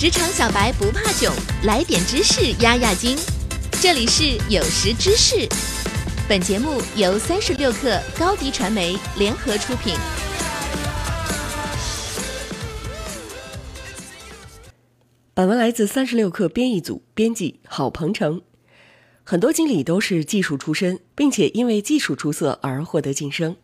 职场小白不怕囧，来点知识压压惊。这里是有识知识，本节目由三十六克高低传媒联合出品。本文来自三十六克编译组，编辑郝鹏程。很多经理都是技术出身，并且因为技术出色而获得晋升。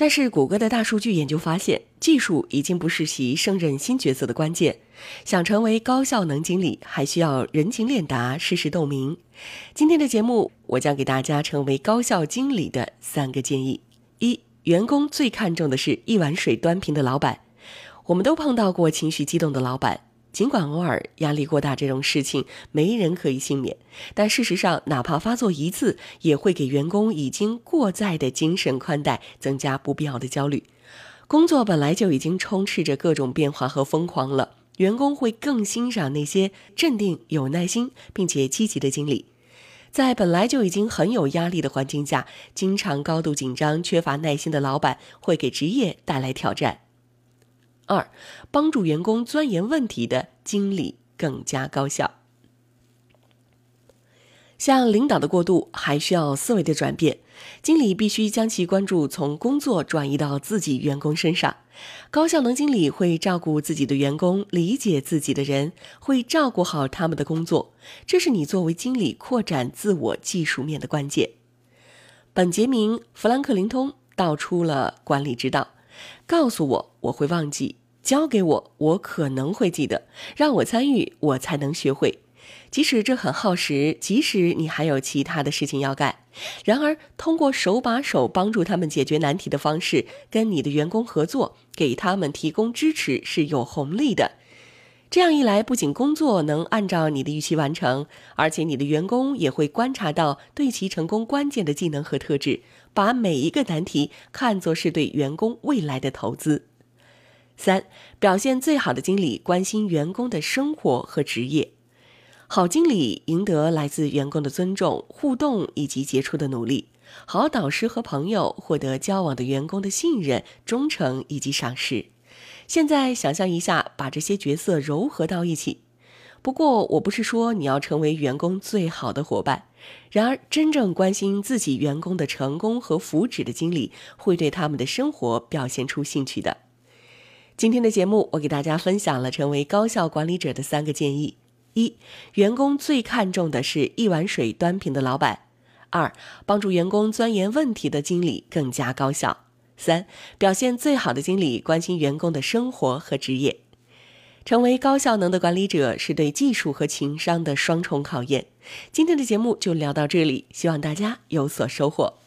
但是，谷歌的大数据研究发现，技术已经不是其胜任新角色的关键。想成为高效能经理，还需要人情练达、事事洞明。今天的节目，我将给大家成为高效经理的三个建议：一、员工最看重的是一碗水端平的老板。我们都碰到过情绪激动的老板。尽管偶尔压力过大这种事情没人可以幸免，但事实上，哪怕发作一次，也会给员工已经过载的精神宽带增加不必要的焦虑。工作本来就已经充斥着各种变化和疯狂了，员工会更欣赏那些镇定、有耐心并且积极的经理。在本来就已经很有压力的环境下，经常高度紧张、缺乏耐心的老板，会给职业带来挑战。二，帮助员工钻研问题的经理更加高效。像领导的过渡，还需要思维的转变。经理必须将其关注从工作转移到自己员工身上。高效能经理会照顾自己的员工，理解自己的人，会照顾好他们的工作。这是你作为经理扩展自我技术面的关键。本杰明·富兰克林通道出了管理之道。告诉我，我会忘记；交给我，我可能会记得；让我参与，我才能学会。即使这很耗时，即使你还有其他的事情要干，然而通过手把手帮助他们解决难题的方式，跟你的员工合作，给他们提供支持是有红利的。这样一来，不仅工作能按照你的预期完成，而且你的员工也会观察到对其成功关键的技能和特质，把每一个难题看作是对员工未来的投资。三、表现最好的经理关心员工的生活和职业。好经理赢得来自员工的尊重、互动以及杰出的努力；好导师和朋友获得交往的员工的信任、忠诚以及赏识。现在想象一下，把这些角色糅合到一起。不过，我不是说你要成为员工最好的伙伴。然而，真正关心自己员工的成功和福祉的经理，会对他们的生活表现出兴趣的。今天的节目，我给大家分享了成为高效管理者的三个建议：一、员工最看重的是一碗水端平的老板；二、帮助员工钻研问题的经理更加高效。三，表现最好的经理关心员工的生活和职业，成为高效能的管理者是对技术和情商的双重考验。今天的节目就聊到这里，希望大家有所收获。